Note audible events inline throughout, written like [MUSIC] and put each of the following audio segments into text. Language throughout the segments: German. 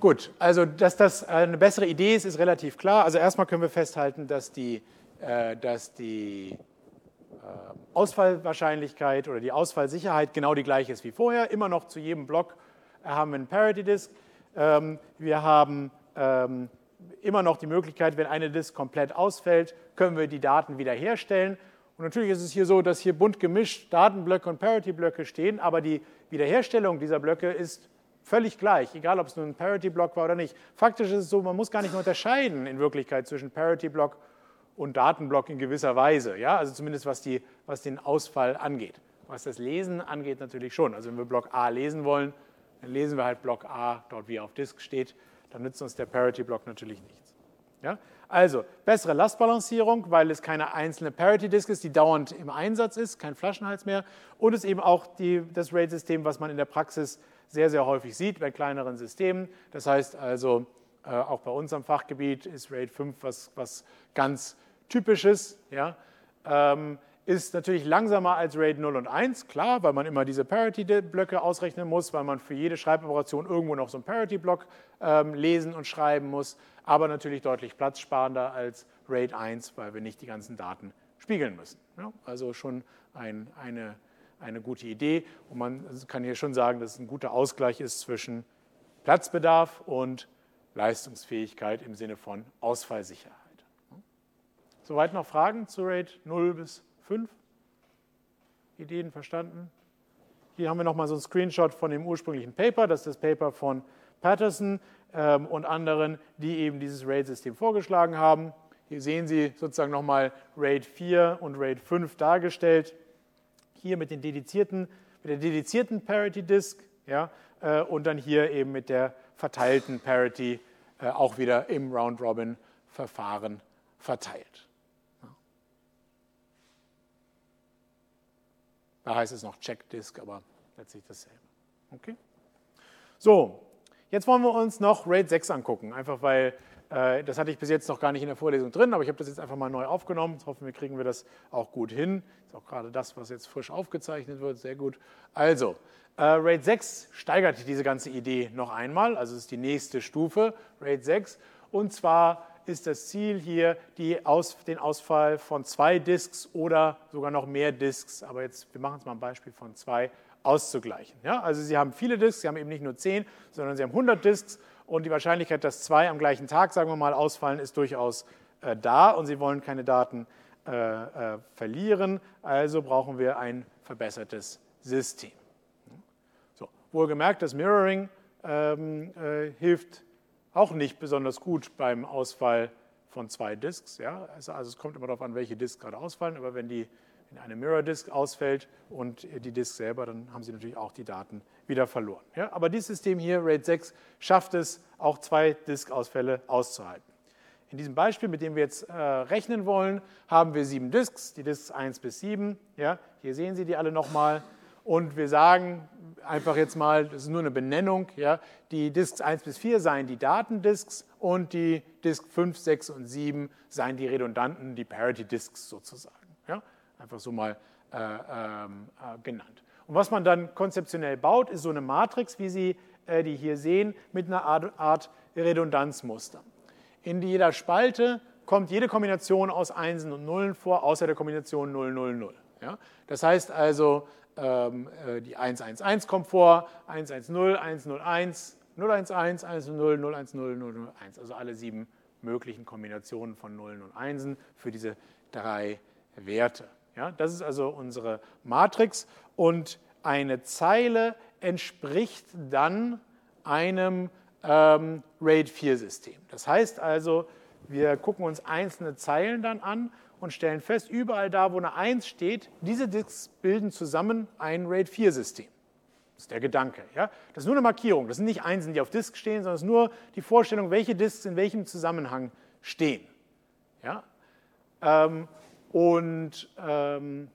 Gut, also dass das eine bessere Idee ist, ist relativ klar. Also erstmal können wir festhalten, dass die, äh, dass die äh, Ausfallwahrscheinlichkeit oder die Ausfallsicherheit genau die gleiche ist wie vorher. Immer noch zu jedem Block haben wir einen Parity Disk. Ähm, wir haben ähm, immer noch die Möglichkeit, wenn eine Disk komplett ausfällt, können wir die Daten wiederherstellen. Und natürlich ist es hier so, dass hier bunt gemischt Datenblöcke und Parity-Blöcke stehen, aber die Wiederherstellung dieser Blöcke ist Völlig gleich, egal ob es nun ein Parity-Block war oder nicht. Faktisch ist es so, man muss gar nicht mehr unterscheiden in Wirklichkeit zwischen Parity-Block und Datenblock in gewisser Weise. Ja? Also zumindest was, die, was den Ausfall angeht. Was das Lesen angeht natürlich schon. Also wenn wir Block A lesen wollen, dann lesen wir halt Block A dort, wie er auf Disk steht. Dann nützt uns der Parity-Block natürlich nichts. Ja? Also bessere Lastbalancierung, weil es keine einzelne Parity-Disk ist, die dauernd im Einsatz ist, kein Flaschenhals mehr. Und es eben auch die, das RAID-System, was man in der Praxis sehr, sehr häufig sieht bei kleineren Systemen. Das heißt also, äh, auch bei uns am Fachgebiet ist RAID 5 was, was ganz Typisches. Ja? Ähm, ist natürlich langsamer als RAID 0 und 1, klar, weil man immer diese Parity-Blöcke ausrechnen muss, weil man für jede Schreiboperation irgendwo noch so einen Parity-Block ähm, lesen und schreiben muss, aber natürlich deutlich platzsparender als RAID 1, weil wir nicht die ganzen Daten spiegeln müssen. Ja? Also schon ein, eine eine gute Idee. Und man kann hier schon sagen, dass es ein guter Ausgleich ist zwischen Platzbedarf und Leistungsfähigkeit im Sinne von Ausfallsicherheit. Soweit noch Fragen zu RAID 0 bis 5? Ideen verstanden? Hier haben wir nochmal so einen Screenshot von dem ursprünglichen Paper. Das ist das Paper von Patterson ähm, und anderen, die eben dieses RAID-System vorgeschlagen haben. Hier sehen Sie sozusagen nochmal RAID 4 und RAID 5 dargestellt hier mit, den dedizierten, mit der dedizierten Parity Disk ja, äh, und dann hier eben mit der verteilten Parity äh, auch wieder im Round-Robin-Verfahren verteilt. Ja. Da heißt es noch Check Disk, aber letztlich dasselbe. Okay? So, jetzt wollen wir uns noch RAID 6 angucken, einfach weil das hatte ich bis jetzt noch gar nicht in der Vorlesung drin, aber ich habe das jetzt einfach mal neu aufgenommen. Jetzt hoffen wir, kriegen wir das auch gut hin. Ist auch gerade das, was jetzt frisch aufgezeichnet wird. Sehr gut. Also, äh, RAID 6 steigert diese ganze Idee noch einmal. Also, es ist die nächste Stufe, RAID 6. Und zwar ist das Ziel hier, Aus, den Ausfall von zwei Disks oder sogar noch mehr Disks, aber jetzt, wir machen es mal ein Beispiel von zwei, auszugleichen. Ja? Also Sie haben viele Disks, Sie haben eben nicht nur 10, sondern Sie haben 100 Disks und die Wahrscheinlichkeit, dass zwei am gleichen Tag, sagen wir mal, ausfallen, ist durchaus äh, da und Sie wollen keine Daten äh, äh, verlieren, also brauchen wir ein verbessertes System. So, wohlgemerkt, das Mirroring ähm, äh, hilft auch nicht besonders gut beim Ausfall von zwei Disks. Ja? Also, also es kommt immer darauf an, welche Disks gerade ausfallen, aber wenn die wenn eine Mirror Disk ausfällt und die Disk selber, dann haben Sie natürlich auch die Daten wieder verloren. Ja, aber dieses System hier, RAID 6, schafft es, auch zwei Disk-Ausfälle auszuhalten. In diesem Beispiel, mit dem wir jetzt äh, rechnen wollen, haben wir sieben Disks, die Disks 1 bis 7. Ja, hier sehen Sie die alle nochmal. Und wir sagen einfach jetzt mal, das ist nur eine Benennung, ja, die Disks 1 bis 4 seien die Datendisks und die Disk 5, 6 und 7 seien die redundanten, die Parity Disks sozusagen. Einfach so mal äh, ähm, äh, genannt. Und was man dann konzeptionell baut, ist so eine Matrix, wie Sie äh, die hier sehen, mit einer Art, Art Redundanzmuster. In jeder Spalte kommt jede Kombination aus Einsen und Nullen vor, außer der Kombination 0, 0, 0. Ja? Das heißt also, ähm, äh, die 111 kommt vor, 110, 101, 011, 110, 010, 001. Also alle sieben möglichen Kombinationen von Nullen und Einsen für diese drei Werte. Ja, das ist also unsere Matrix und eine Zeile entspricht dann einem ähm, RAID-4-System. Das heißt also, wir gucken uns einzelne Zeilen dann an und stellen fest, überall da, wo eine 1 steht, diese Disks bilden zusammen ein RAID-4-System. Das ist der Gedanke. Ja? Das ist nur eine Markierung. Das sind nicht Einsen, die auf Disk stehen, sondern es ist nur die Vorstellung, welche Disks in welchem Zusammenhang stehen. Ja? Ähm, und ähm,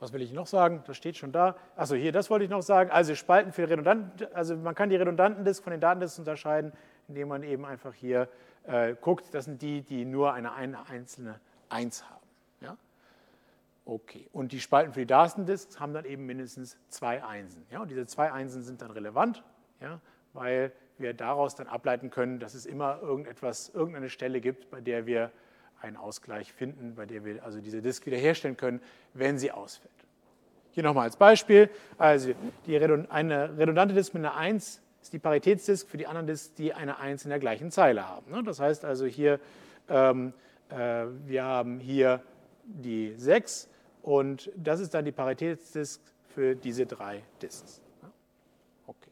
was will ich noch sagen? Das steht schon da. Achso, hier, das wollte ich noch sagen. Also Spalten für Redundanten, also man kann die Redundantendisk von den Datendisks unterscheiden, indem man eben einfach hier äh, guckt, das sind die, die nur eine, eine einzelne 1 haben. Ja? Okay. Und die Spalten für die Datendisks haben dann eben mindestens zwei Einsen. Ja? Und diese zwei Einsen sind dann relevant, ja? weil wir daraus dann ableiten können, dass es immer irgendetwas, irgendeine Stelle gibt, bei der wir einen Ausgleich finden, bei der wir also diese Disk wiederherstellen können, wenn sie ausfällt. Hier nochmal als Beispiel, also die eine redundante Disk mit einer 1 ist die Paritätsdisk für die anderen Disks, die eine 1 in der gleichen Zeile haben. Ne? Das heißt also hier, ähm, äh, wir haben hier die 6 und das ist dann die Paritätsdisk für diese drei Disks. Okay,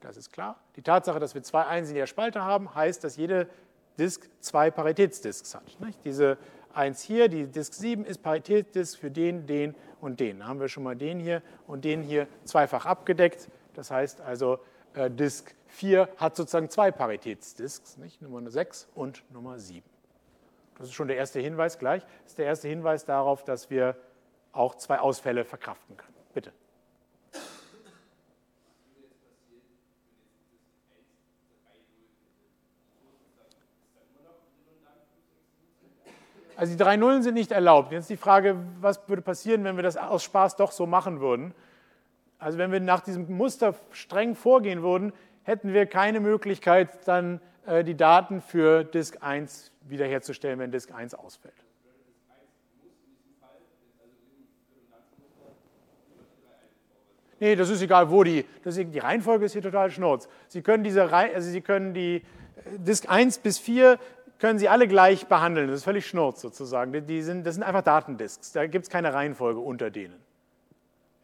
das ist klar. Die Tatsache, dass wir zwei Einsen in der Spalte haben, heißt, dass jede Disk zwei Paritätsdisks hat. Diese 1 hier, die Disk 7, ist Paritätsdisk für den, den und den. Da haben wir schon mal den hier und den hier zweifach abgedeckt. Das heißt also, äh, Disk 4 hat sozusagen zwei Paritätsdisks, nicht? Nummer 6 und Nummer 7. Das ist schon der erste Hinweis gleich. Das ist der erste Hinweis darauf, dass wir auch zwei Ausfälle verkraften können. Also die drei Nullen sind nicht erlaubt. Jetzt die Frage, was würde passieren, wenn wir das aus Spaß doch so machen würden? Also wenn wir nach diesem Muster streng vorgehen würden, hätten wir keine Möglichkeit, dann äh, die Daten für Disk 1 wiederherzustellen, wenn Disk 1 ausfällt. Nee, das ist egal, wo die. Das ist, die Reihenfolge ist hier total schnurz. Sie können, diese, also Sie können die äh, Disk 1 bis 4 können Sie alle gleich behandeln. Das ist völlig schnurz sozusagen. Die sind, das sind einfach Datendisks. Da gibt es keine Reihenfolge unter denen.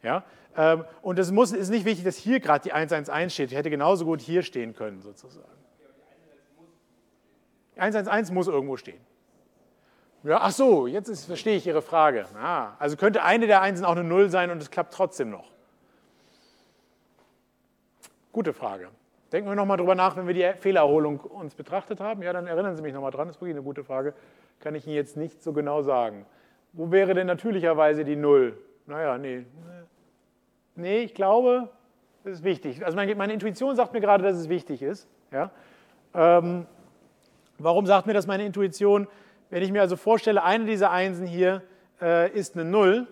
Ja? Ähm, und es ist nicht wichtig, dass hier gerade die 111 steht. Die hätte genauso gut hier stehen können sozusagen. 111 muss irgendwo stehen. Ja, ach so, jetzt ist, verstehe ich Ihre Frage. Ah, also könnte eine der Einsen auch eine Null sein und es klappt trotzdem noch. Gute Frage. Denken wir nochmal drüber nach, wenn wir die Fehlererholung uns betrachtet haben. Ja, dann erinnern Sie mich nochmal dran, das ist wirklich eine gute Frage. Kann ich Ihnen jetzt nicht so genau sagen. Wo wäre denn natürlicherweise die Null? Naja, nee. Nee, ich glaube, das ist wichtig. Also meine, Intuition sagt mir gerade, dass es wichtig ist. Ja? Ähm, warum sagt mir das meine Intuition? Wenn ich mir also vorstelle, eine dieser Einsen hier äh, ist eine Null,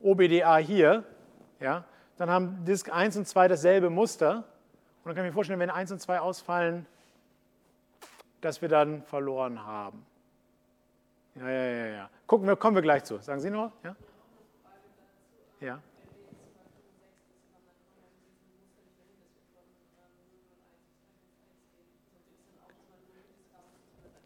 OBDA hier, ja, dann haben Disk 1 und 2 dasselbe Muster. Und dann kann ich mir vorstellen, wenn 1 und 2 ausfallen, dass wir dann verloren haben. Ja, ja, ja, ja. Gucken wir, kommen wir gleich zu. Sagen Sie noch? Ja? Ja.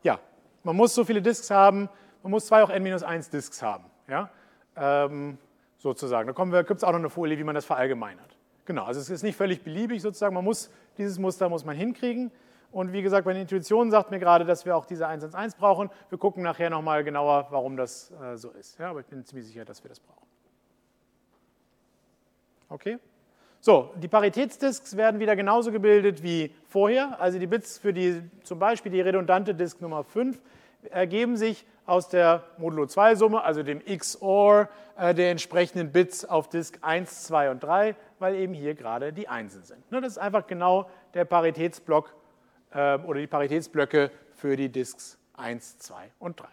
Ja, man muss so viele Disks haben, man muss zwei auch n-1 Disks haben. Ja? Ähm, sozusagen. Da gibt es auch noch eine Folie, wie man das verallgemeinert. Genau, also es ist nicht völlig beliebig sozusagen, man muss, dieses Muster muss man hinkriegen. Und wie gesagt, meine Intuition sagt mir gerade, dass wir auch diese 1 1 brauchen. Wir gucken nachher nochmal genauer, warum das äh, so ist. Ja, aber ich bin ziemlich sicher, dass wir das brauchen. Okay? So, die Paritätsdisks werden wieder genauso gebildet wie vorher. Also die Bits für die, zum Beispiel die redundante Disk Nummer 5 ergeben sich aus der Modulo 2 Summe, also dem XOR äh, der entsprechenden Bits auf Disk 1, 2 und 3, weil eben hier gerade die Einsen sind. Ne, das ist einfach genau der Paritätsblock äh, oder die Paritätsblöcke für die Disks 1, 2 und 3.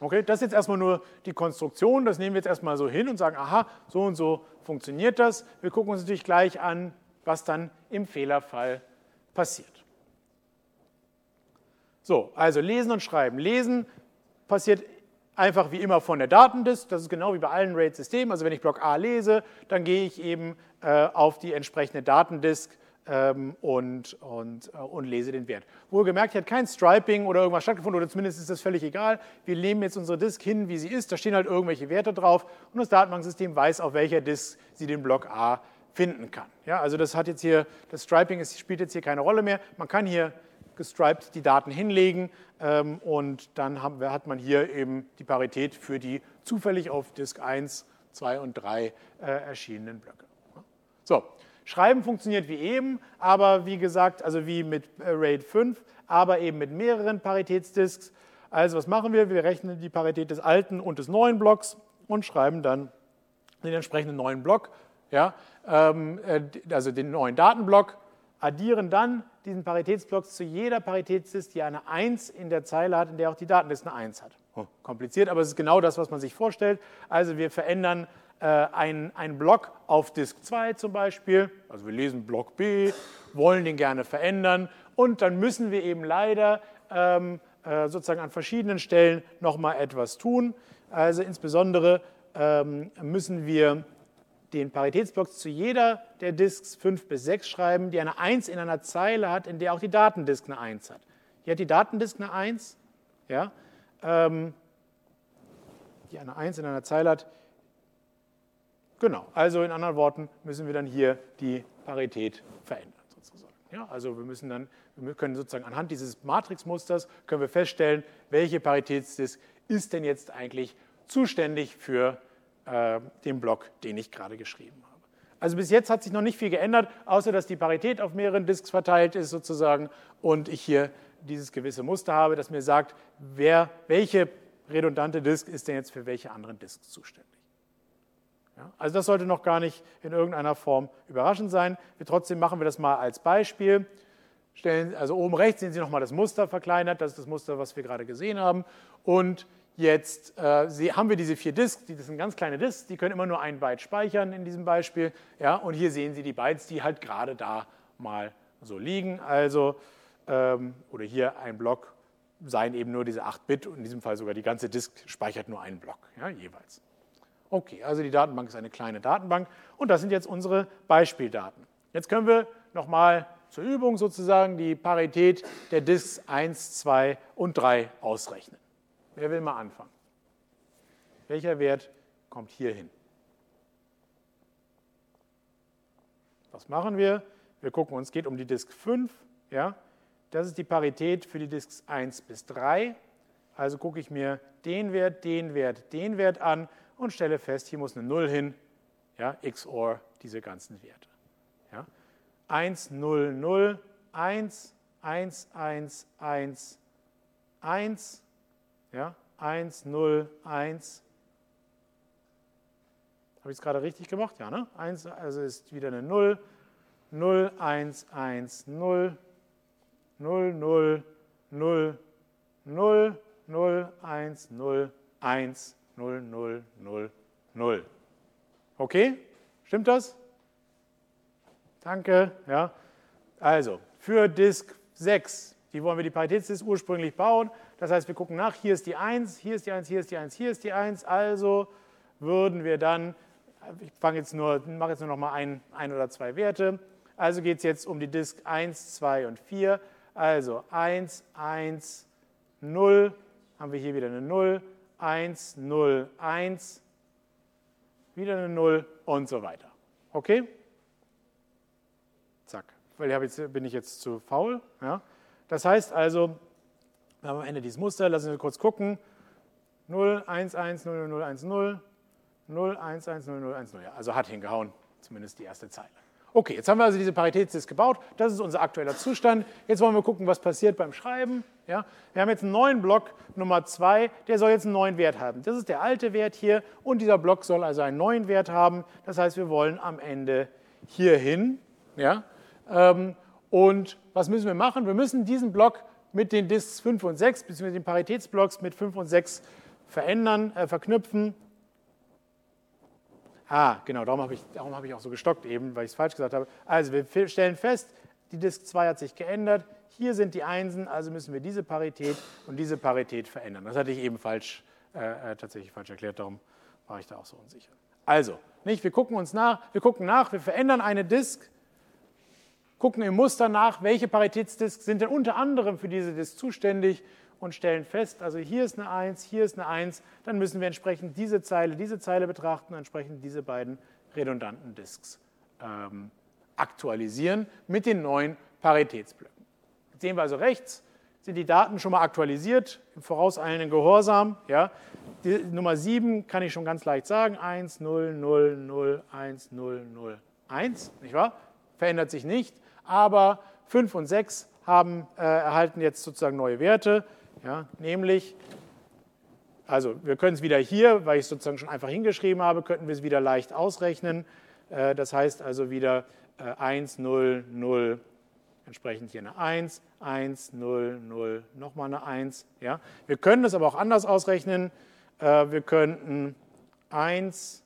Okay, das ist jetzt erstmal nur die Konstruktion, das nehmen wir jetzt erstmal so hin und sagen, aha, so und so funktioniert das. Wir gucken uns natürlich gleich an, was dann im Fehlerfall passiert. So, also lesen und schreiben. Lesen passiert einfach wie immer von der Datendisk. Das ist genau wie bei allen RAID-Systemen. Also wenn ich Block A lese, dann gehe ich eben äh, auf die entsprechende Datendisk ähm, und, und, äh, und lese den Wert. Wohlgemerkt, hier hat kein Striping oder irgendwas stattgefunden, oder zumindest ist das völlig egal. Wir nehmen jetzt unsere Disk hin, wie sie ist. Da stehen halt irgendwelche Werte drauf und das Datenbanksystem weiß, auf welcher Disk sie den Block A finden kann. Ja, also das hat jetzt hier, das Striping ist, spielt jetzt hier keine Rolle mehr. Man kann hier gestriped die Daten hinlegen ähm, und dann haben, hat man hier eben die Parität für die zufällig auf Disk 1, 2 und 3 äh, erschienenen Blöcke. So, Schreiben funktioniert wie eben, aber wie gesagt, also wie mit äh, RAID 5, aber eben mit mehreren Paritätsdisks. Also was machen wir? Wir rechnen die Parität des alten und des neuen Blocks und schreiben dann den entsprechenden neuen Block, ja, ähm, äh, also den neuen Datenblock, addieren dann diesen Paritätsblock zu jeder Paritätsdisk, die eine 1 in der Zeile hat, in der auch die Datenliste eine 1 hat. Oh, kompliziert, aber es ist genau das, was man sich vorstellt. Also wir verändern äh, einen, einen Block auf Disk 2 zum Beispiel, also wir lesen Block B, wollen den gerne verändern und dann müssen wir eben leider ähm, äh, sozusagen an verschiedenen Stellen nochmal etwas tun. Also insbesondere ähm, müssen wir den Paritätsblock zu jeder der Disks 5 bis 6 schreiben, die eine 1 in einer Zeile hat, in der auch die Datendisk eine 1 hat. Hier hat die Datendisk eine 1, ja, ähm, die eine 1 in einer Zeile hat. Genau, also in anderen Worten müssen wir dann hier die Parität verändern sozusagen. Ja, also wir müssen dann, wir können sozusagen anhand dieses Matrixmusters können wir feststellen, welche Paritätsdisk ist denn jetzt eigentlich zuständig für äh, den Block, den ich gerade geschrieben habe. Also bis jetzt hat sich noch nicht viel geändert, außer dass die Parität auf mehreren Disks verteilt ist sozusagen und ich hier dieses gewisse Muster habe, das mir sagt, wer, welche redundante Disk ist denn jetzt für welche anderen Disks zuständig. Ja, also das sollte noch gar nicht in irgendeiner Form überraschend sein. Wir, trotzdem machen wir das mal als Beispiel. Stellen, also oben rechts sehen Sie nochmal das Muster verkleinert, das ist das Muster, was wir gerade gesehen haben. Und Jetzt äh, haben wir diese vier Disks, das sind ganz kleine Disks, die können immer nur ein Byte speichern in diesem Beispiel. Ja, und hier sehen Sie die Bytes, die halt gerade da mal so liegen. Also, ähm, oder hier ein Block seien eben nur diese 8 Bit und in diesem Fall sogar die ganze Disk speichert nur einen Block ja, jeweils. Okay, also die Datenbank ist eine kleine Datenbank und das sind jetzt unsere Beispieldaten. Jetzt können wir nochmal zur Übung sozusagen die Parität der Disks 1, 2 und 3 ausrechnen. Wer will mal anfangen? Welcher Wert kommt hier hin? Was machen wir? Wir gucken uns, geht um die Disk 5. Ja? Das ist die Parität für die Disks 1 bis 3. Also gucke ich mir den Wert, den Wert, den Wert an und stelle fest, hier muss eine 0 hin, ja, XOR diese ganzen Werte. Ja. 1, 0, 0, 1, 1, 1, 1, 1, ja, 1, 0, 1. Habe ich es gerade richtig gemacht? Ja, ne? 1, also ist wieder eine 0. 0, 1, 1, 0. 0, 0, 0, 0, 0, 1, 0, 1, 0, 0, 0, 0. Okay? Stimmt das? Danke. Ja. Also, für Disk 6, die wollen wir die Paritätsdisk ursprünglich bauen. Das heißt, wir gucken nach, hier ist die 1, hier ist die 1, hier ist die 1, hier ist die 1. Also würden wir dann, ich fange jetzt nur, mache jetzt nur noch mal ein, ein oder zwei Werte. Also geht es jetzt um die Disk 1, 2 und 4. Also 1, 1, 0, haben wir hier wieder eine 0, 1, 0, 1, wieder eine 0 und so weiter. Okay? Zack. Weil jetzt, bin ich jetzt zu faul. Ja? Das heißt also, wir haben am Ende dieses Muster, lassen wir kurz gucken. 0, 1, 1, 0, 0, 1, 0, 0, 1, 1, 0, 0, 1, 0. Ja, also hat hingehauen, zumindest die erste Zeile. Okay, jetzt haben wir also diese Paritätsdisk gebaut. Das ist unser aktueller Zustand. Jetzt wollen wir gucken, was passiert beim Schreiben. Ja, wir haben jetzt einen neuen Block, Nummer 2, der soll jetzt einen neuen Wert haben. Das ist der alte Wert hier und dieser Block soll also einen neuen Wert haben. Das heißt, wir wollen am Ende hier hin. Ja, ähm, und was müssen wir machen? Wir müssen diesen Block mit den Disks 5 und 6, beziehungsweise den Paritätsblocks mit 5 und 6 verändern, äh, verknüpfen. Ah, genau, darum habe ich, habe ich auch so gestockt eben, weil ich es falsch gesagt habe. Also wir stellen fest, die Disk 2 hat sich geändert. Hier sind die Einsen, also müssen wir diese Parität und diese Parität verändern. Das hatte ich eben falsch, äh, äh tatsächlich falsch erklärt, darum war ich da auch so unsicher. Also, nicht, wir gucken uns nach, wir gucken nach, wir verändern eine Disk gucken im Muster nach, welche Paritätsdisks sind denn unter anderem für diese Disk zuständig und stellen fest, also hier ist eine 1, hier ist eine 1, dann müssen wir entsprechend diese Zeile, diese Zeile betrachten, entsprechend diese beiden redundanten Disks ähm, aktualisieren mit den neuen Paritätsblöcken. Jetzt sehen wir also rechts, sind die Daten schon mal aktualisiert im vorauseilenden Gehorsam. Ja. Die Nummer 7 kann ich schon ganz leicht sagen, 1, 0, 0, 0, 1, 0, 0, 1, nicht wahr? Verändert sich nicht aber 5 und 6 haben, äh, erhalten jetzt sozusagen neue Werte, ja, nämlich, also wir können es wieder hier, weil ich es sozusagen schon einfach hingeschrieben habe, könnten wir es wieder leicht ausrechnen. Äh, das heißt also wieder äh, 1, 0, 0, entsprechend hier eine 1, 1, 0, 0, nochmal eine 1. Ja. Wir können es aber auch anders ausrechnen. Äh, wir könnten 1,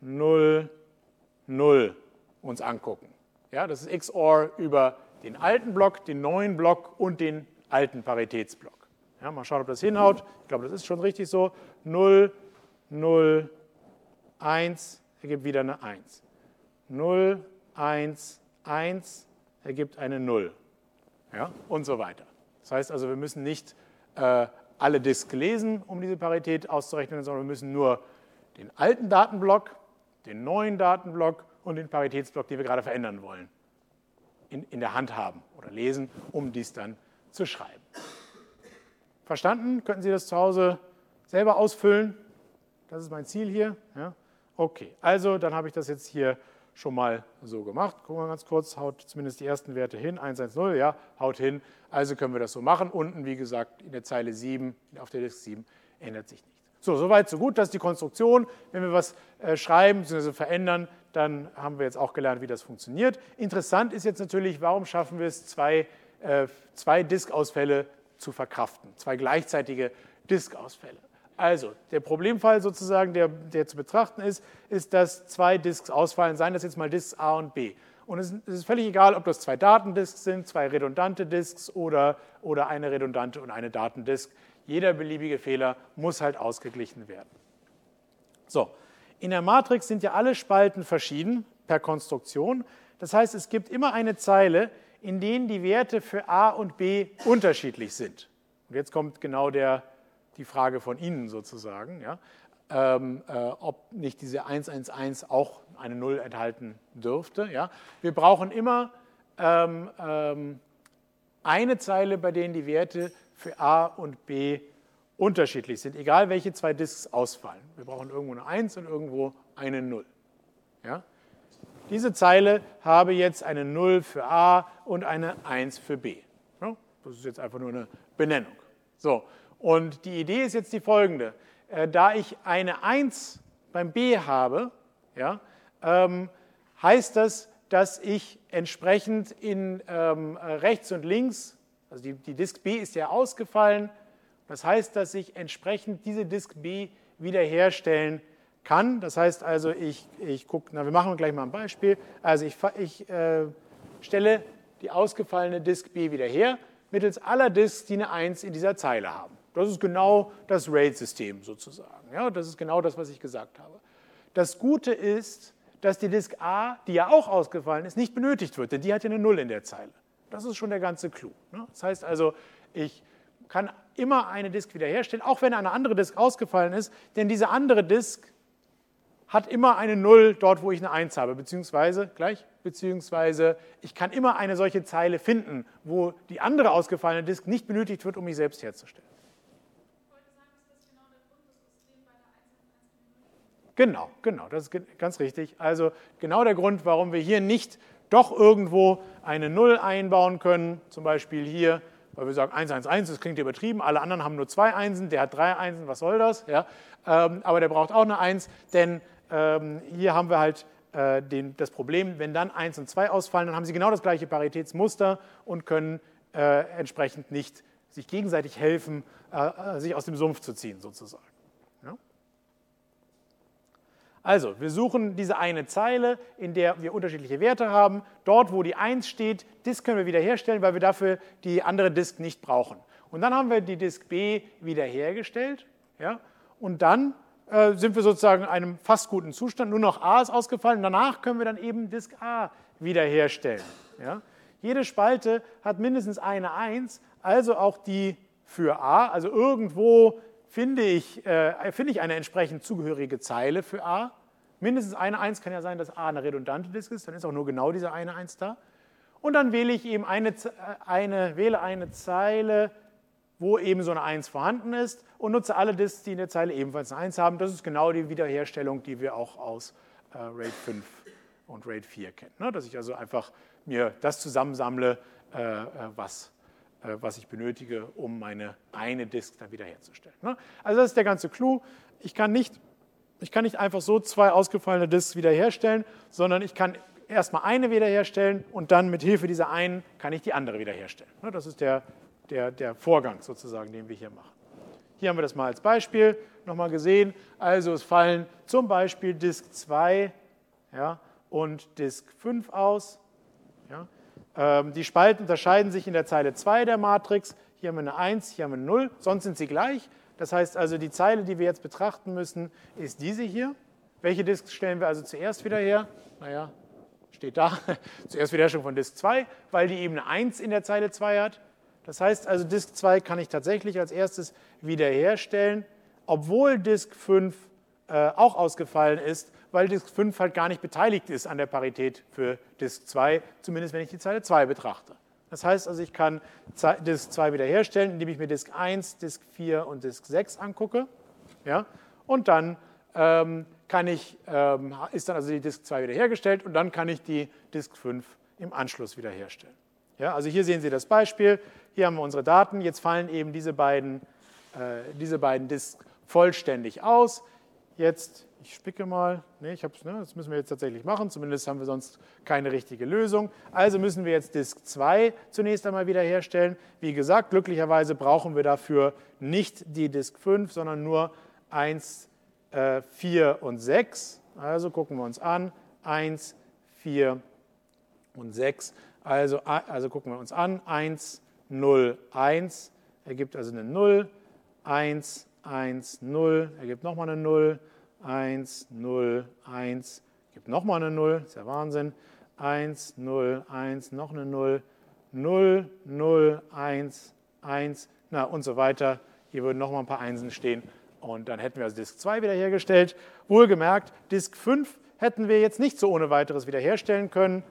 0, 0 uns angucken. Ja, das ist XOR über den alten Block, den neuen Block und den alten Paritätsblock. Ja, mal schauen, ob das hinhaut. Ich glaube, das ist schon richtig so. 0, 0, 1 ergibt wieder eine 1. 0, 1, 1 ergibt eine 0. Ja, und so weiter. Das heißt also, wir müssen nicht äh, alle Disks lesen, um diese Parität auszurechnen, sondern wir müssen nur den alten Datenblock, den neuen Datenblock und den Paritätsblock, den wir gerade verändern wollen, in, in der Hand haben oder lesen, um dies dann zu schreiben. Verstanden? Könnten Sie das zu Hause selber ausfüllen? Das ist mein Ziel hier. Ja? Okay, also dann habe ich das jetzt hier schon mal so gemacht. Gucken wir ganz kurz, haut zumindest die ersten Werte hin. 110, ja, haut hin. Also können wir das so machen. Unten, wie gesagt, in der Zeile 7, auf der Disk 7, ändert sich nichts. So, soweit, so gut. Das ist die Konstruktion. Wenn wir was äh, schreiben bzw. verändern, dann haben wir jetzt auch gelernt, wie das funktioniert. Interessant ist jetzt natürlich, warum schaffen wir es, zwei, äh, zwei Disk-Ausfälle zu verkraften, zwei gleichzeitige Disk-Ausfälle. Also, der Problemfall sozusagen, der, der, zu betrachten ist, ist, dass zwei Disks ausfallen, seien das jetzt mal Disks A und B. Und es ist völlig egal, ob das zwei Datendisks sind, zwei redundante Disks oder, oder eine redundante und eine Datendisk. Jeder beliebige Fehler muss halt ausgeglichen werden. So, in der Matrix sind ja alle Spalten verschieden per Konstruktion. Das heißt, es gibt immer eine Zeile, in denen die Werte für A und B unterschiedlich sind. Und jetzt kommt genau der, die Frage von Ihnen sozusagen, ja, ähm, äh, ob nicht diese 111 auch eine Null enthalten dürfte. Ja. Wir brauchen immer ähm, ähm, eine Zeile, bei denen die Werte für A und B unterschiedlich sind, egal welche zwei Disks ausfallen. Wir brauchen irgendwo eine 1 und irgendwo eine 0. Ja? Diese Zeile habe jetzt eine 0 für A und eine 1 für B. Das ist jetzt einfach nur eine Benennung. So, und die Idee ist jetzt die folgende. Äh, da ich eine 1 beim B habe, ja, ähm, heißt das, dass ich entsprechend in ähm, rechts und links, also die, die Disk B ist ja ausgefallen, das heißt, dass ich entsprechend diese Disk B wiederherstellen kann. Das heißt also, ich, ich gucke, na, wir machen gleich mal ein Beispiel. Also ich, ich äh, stelle die ausgefallene Disk B wieder her, mittels aller Disks, die eine 1 in dieser Zeile haben. Das ist genau das RAID-System sozusagen. Ja, das ist genau das, was ich gesagt habe. Das Gute ist, dass die Disk A, die ja auch ausgefallen ist, nicht benötigt wird, denn die hat ja eine 0 in der Zeile. Das ist schon der ganze Clou. Ne? Das heißt also, ich kann immer eine Disk wiederherstellen, auch wenn eine andere Disk ausgefallen ist, denn diese andere Disk hat immer eine 0 dort, wo ich eine 1 habe, beziehungsweise, gleich, beziehungsweise ich kann immer eine solche Zeile finden, wo die andere ausgefallene Disk nicht benötigt wird, um mich selbst herzustellen. Genau, genau, das ist ganz richtig. Also genau der Grund, warum wir hier nicht doch irgendwo eine 0 einbauen können, zum Beispiel hier, weil wir sagen 111, das klingt übertrieben, alle anderen haben nur zwei Einsen, der hat drei Einsen, was soll das? Ja, ähm, aber der braucht auch eine 1, denn ähm, hier haben wir halt äh, den, das Problem, wenn dann 1 und 2 ausfallen, dann haben sie genau das gleiche Paritätsmuster und können äh, entsprechend nicht sich gegenseitig helfen, äh sich aus dem Sumpf zu ziehen, sozusagen. Also, wir suchen diese eine Zeile, in der wir unterschiedliche Werte haben. Dort, wo die 1 steht, das können wir wiederherstellen, weil wir dafür die andere Disk nicht brauchen. Und dann haben wir die Disk B wiederhergestellt. Ja? Und dann äh, sind wir sozusagen in einem fast guten Zustand. Nur noch A ist ausgefallen. Danach können wir dann eben Disk A wiederherstellen. Ja? Jede Spalte hat mindestens eine 1, also auch die für A. Also irgendwo finde ich, äh, finde ich eine entsprechend zugehörige Zeile für A. Mindestens eine 1 kann ja sein, dass A eine redundante Disk ist, dann ist auch nur genau diese eine 1 da. Und dann wähle ich eben eine, äh, eine, wähle eine Zeile wo eben so eine 1 vorhanden ist und nutze alle Disks, die in der Zeile ebenfalls eine 1 haben. Das ist genau die Wiederherstellung, die wir auch aus äh, RAID 5 und RAID 4 kennen. Ne? Dass ich also einfach mir das zusammensammle, äh, äh, was, was ich benötige, um meine eine Disk dann wiederherzustellen. Ne? Also das ist der ganze Clou. Ich kann nicht, ich kann nicht einfach so zwei ausgefallene Disks wiederherstellen, sondern ich kann erstmal eine wiederherstellen und dann mit Hilfe dieser einen kann ich die andere wiederherstellen. Ne? Das ist der der, der Vorgang sozusagen, den wir hier machen. hier haben wir das mal als Beispiel nochmal gesehen. Also es fallen zum Beispiel Disk 2 ja, und Disk 5 aus. Ja. Ähm, die Spalten unterscheiden sich in der Zeile 2 der Matrix. Hier haben wir eine 1, hier haben wir eine 0, sonst sind sie gleich. Das heißt also, die Zeile, die wir jetzt betrachten müssen, ist diese hier. Welche Disks stellen wir also zuerst wieder her? Naja, steht da. [LAUGHS] zuerst Wiederherstellung von Disk 2, weil die eben eine 1 in der Zeile 2 hat. Das heißt also, Disk 2 kann ich tatsächlich als erstes wiederherstellen, obwohl Disk 5 äh, auch ausgefallen ist, weil Disk 5 halt gar nicht beteiligt ist an der Parität für Disk 2, zumindest wenn ich die Zeile 2 betrachte. Das heißt also, ich kann Disk 2 wiederherstellen, indem ich mir Disk 1, Disk 4 und Disk 6 angucke. Ja? Und dann ähm, kann ich, ähm, ist dann also die Disk 2 wiederhergestellt und dann kann ich die Disk 5 im Anschluss wiederherstellen. Ja, also hier sehen Sie das Beispiel. Hier haben wir unsere Daten. Jetzt fallen eben diese beiden, äh, diese beiden Disks vollständig aus. Jetzt, ich spicke mal, nee, ich hab's, ne, das müssen wir jetzt tatsächlich machen, zumindest haben wir sonst keine richtige Lösung. Also müssen wir jetzt Disk 2 zunächst einmal wiederherstellen. Wie gesagt, glücklicherweise brauchen wir dafür nicht die Disk 5, sondern nur 1, äh, 4 und 6. Also gucken wir uns an, 1, 4 und 6. Also, also gucken wir uns an, 1, 0, 1 ergibt also eine 0, 1, 1, 0 ergibt nochmal eine 0, 1, 0, 1 gibt nochmal eine 0, ist ja Wahnsinn, 1, 0, 1, noch eine 0, 0, 0, 1, 1, na und so weiter. Hier würden nochmal ein paar Einsen stehen und dann hätten wir also Disk 2 wiederhergestellt. Wohlgemerkt, Disk 5 hätten wir jetzt nicht so ohne weiteres wiederherstellen können.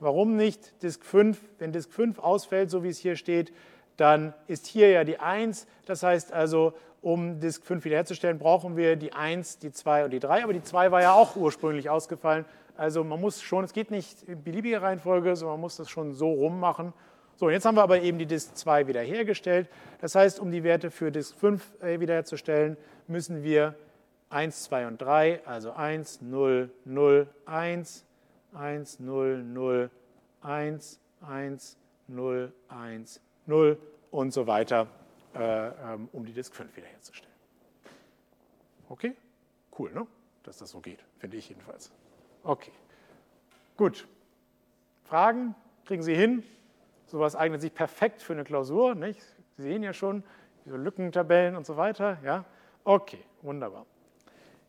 Warum nicht? Disk 5, wenn Disk 5 ausfällt, so wie es hier steht, dann ist hier ja die 1. Das heißt also, um Disk 5 wiederherzustellen, brauchen wir die 1, die 2 und die 3. Aber die 2 war ja auch ursprünglich ausgefallen. Also man muss schon, es geht nicht in beliebiger Reihenfolge, sondern man muss das schon so rummachen. So, jetzt haben wir aber eben die Disk 2 wiederhergestellt. Das heißt, um die Werte für Disk 5 äh, wiederherzustellen, müssen wir 1, 2 und 3, also 1, 0, 0, 1, 1, 0, 0, 1, 1, 0, 1, 0 und so weiter, um die Disk 5 wiederherzustellen. Okay? Cool, ne? Dass das so geht, finde ich jedenfalls. Okay. Gut. Fragen kriegen Sie hin. Sowas eignet sich perfekt für eine Klausur. Nicht? Sie sehen ja schon, diese Lückentabellen und so weiter. Ja? Okay, wunderbar.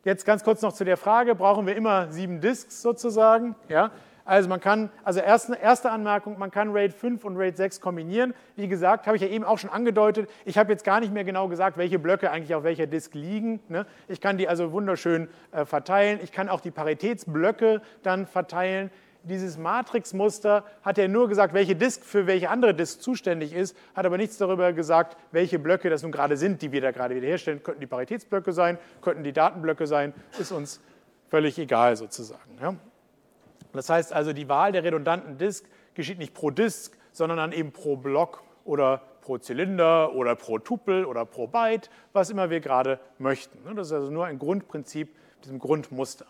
Jetzt ganz kurz noch zu der Frage, brauchen wir immer sieben Disks sozusagen? Ja? Also man kann, also erste, erste Anmerkung, man kann RAID 5 und RAID 6 kombinieren. Wie gesagt, habe ich ja eben auch schon angedeutet, ich habe jetzt gar nicht mehr genau gesagt, welche Blöcke eigentlich auf welcher Disk liegen. Ne? Ich kann die also wunderschön äh, verteilen. Ich kann auch die Paritätsblöcke dann verteilen dieses Matrixmuster hat er nur gesagt, welche Disk für welche andere Disk zuständig ist, hat aber nichts darüber gesagt, welche Blöcke das nun gerade sind, die wir da gerade wiederherstellen. Könnten die Paritätsblöcke sein, könnten die Datenblöcke sein, ist uns völlig egal sozusagen. Ja. Das heißt also, die Wahl der redundanten Disk geschieht nicht pro Disk, sondern dann eben pro Block oder pro Zylinder oder pro Tupel oder pro Byte, was immer wir gerade möchten. Das ist also nur ein Grundprinzip diesem Grundmuster.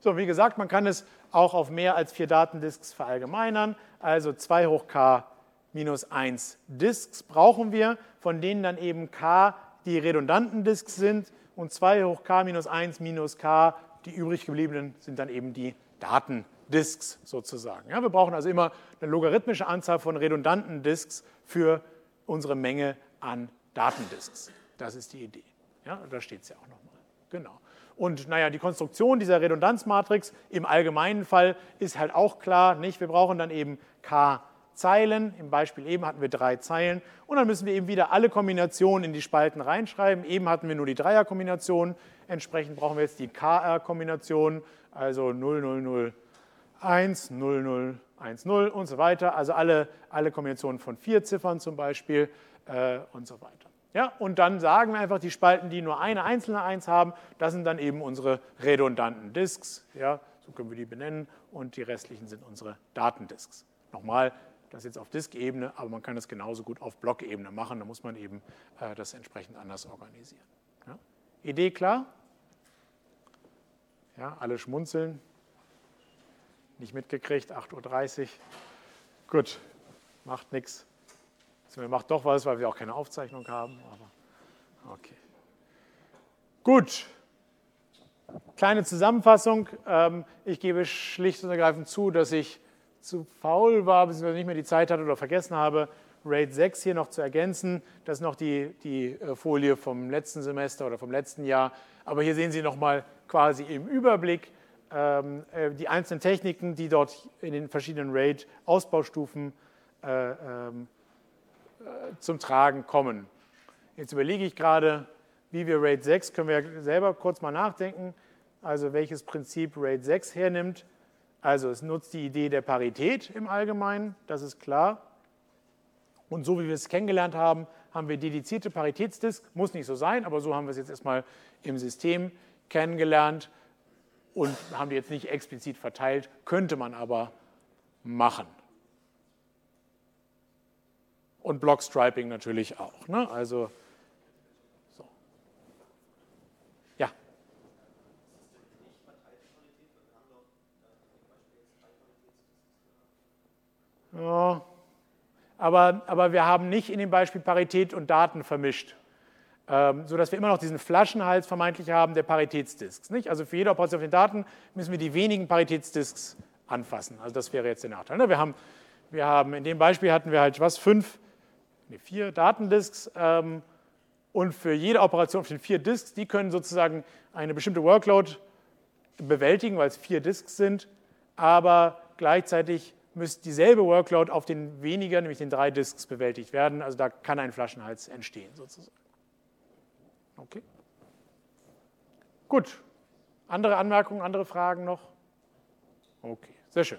So, wie gesagt, man kann es auch auf mehr als vier Datendisks verallgemeinern. Also 2 hoch k minus 1 Disks brauchen wir, von denen dann eben k die redundanten Disks sind und 2 hoch k minus 1 minus k, die übrig gebliebenen, sind dann eben die Datendisks sozusagen. Ja, wir brauchen also immer eine logarithmische Anzahl von redundanten Disks für unsere Menge an Datendisks. Das ist die Idee. Ja, da steht es ja auch nochmal. Genau. Und naja, die Konstruktion dieser Redundanzmatrix im allgemeinen Fall ist halt auch klar. Nicht? Wir brauchen dann eben k Zeilen. Im Beispiel eben hatten wir drei Zeilen. Und dann müssen wir eben wieder alle Kombinationen in die Spalten reinschreiben. Eben hatten wir nur die Dreierkombination. Entsprechend brauchen wir jetzt die KR-Kombination, also 0001, 0010 und so weiter. Also alle, alle Kombinationen von vier Ziffern zum Beispiel äh, und so weiter. Ja, und dann sagen wir einfach, die Spalten, die nur eine einzelne 1 haben, das sind dann eben unsere redundanten Disks. Ja, so können wir die benennen. Und die restlichen sind unsere Datendisks. Nochmal, das jetzt auf Disk-Ebene, aber man kann das genauso gut auf Blockebene machen. Da muss man eben äh, das entsprechend anders organisieren. Ja. Idee klar? Ja, alle schmunzeln. Nicht mitgekriegt, 8.30 Uhr. Gut, macht nichts. Also macht doch was, weil wir auch keine Aufzeichnung haben. Aber Okay. Gut. Kleine Zusammenfassung. Ähm, ich gebe schlicht und ergreifend zu, dass ich zu faul war, beziehungsweise nicht mehr die Zeit hatte oder vergessen habe, RAID 6 hier noch zu ergänzen. Das ist noch die, die äh, Folie vom letzten Semester oder vom letzten Jahr. Aber hier sehen Sie nochmal quasi im Überblick ähm, äh, die einzelnen Techniken, die dort in den verschiedenen RAID-Ausbaustufen äh, ähm, zum Tragen kommen. Jetzt überlege ich gerade, wie wir RAID 6, können wir selber kurz mal nachdenken, also welches Prinzip RAID 6 hernimmt. Also es nutzt die Idee der Parität im Allgemeinen, das ist klar. Und so wie wir es kennengelernt haben, haben wir dedizierte Paritätsdisk. Muss nicht so sein, aber so haben wir es jetzt erstmal im System kennengelernt und haben die jetzt nicht explizit verteilt, könnte man aber machen. Und Blockstriping natürlich auch. Ne? Also Ja, aber, aber wir haben nicht in dem Beispiel Parität und Daten vermischt, ähm, sodass wir immer noch diesen Flaschenhals vermeintlich haben der Paritätsdisks. Nicht? Also für jede Operation auf den Daten müssen wir die wenigen Paritätsdisks anfassen. Also das wäre jetzt der Nachteil. Ne? Wir haben, wir haben in dem Beispiel hatten wir halt was, fünf, nee, vier Datendisks ähm, und für jede Operation auf den vier Disks, die können sozusagen eine bestimmte Workload bewältigen, weil es vier Disks sind, aber gleichzeitig müsste dieselbe Workload auf den weniger, nämlich den drei Disks, bewältigt werden. Also da kann ein Flaschenhals entstehen sozusagen. Okay. Gut. Andere Anmerkungen, andere Fragen noch? Okay, sehr schön.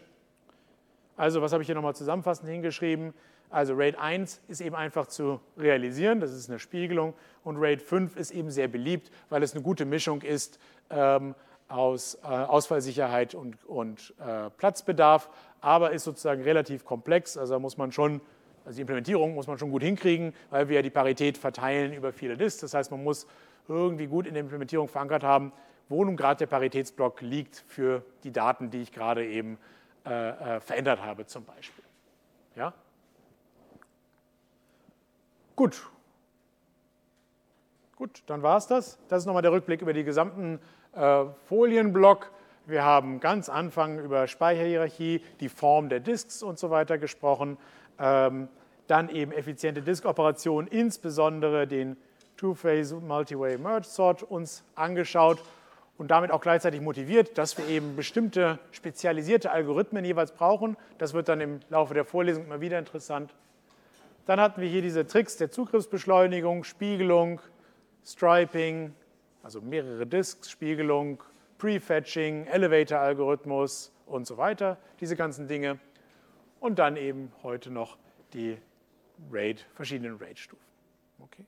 Also was habe ich hier nochmal zusammenfassend hingeschrieben? Also RAID 1 ist eben einfach zu realisieren, das ist eine Spiegelung. Und RAID 5 ist eben sehr beliebt, weil es eine gute Mischung ist ähm, aus äh, Ausfallsicherheit und, und äh, Platzbedarf, aber ist sozusagen relativ komplex. Also muss man schon, also die Implementierung muss man schon gut hinkriegen, weil wir ja die Parität verteilen über viele Disks. Das heißt, man muss irgendwie gut in der Implementierung verankert haben, wo nun gerade der Paritätsblock liegt für die Daten, die ich gerade eben äh, äh verändert habe zum Beispiel. Ja? Gut. Gut, dann war es das. Das ist nochmal der Rückblick über die gesamten Folienblock. Wir haben ganz Anfang über Speicherhierarchie, die Form der Disks und so weiter gesprochen. Ähm, dann eben effiziente Disk-Operationen, insbesondere den Two-Phase Multi-Way Merge Sort uns angeschaut und damit auch gleichzeitig motiviert, dass wir eben bestimmte spezialisierte Algorithmen jeweils brauchen. Das wird dann im Laufe der Vorlesung immer wieder interessant. Dann hatten wir hier diese Tricks der Zugriffsbeschleunigung, Spiegelung, Striping, also mehrere Disks, Spiegelung, Prefetching, Elevator-Algorithmus und so weiter, diese ganzen Dinge. Und dann eben heute noch die RAID, verschiedenen RAID-Stufen. Okay.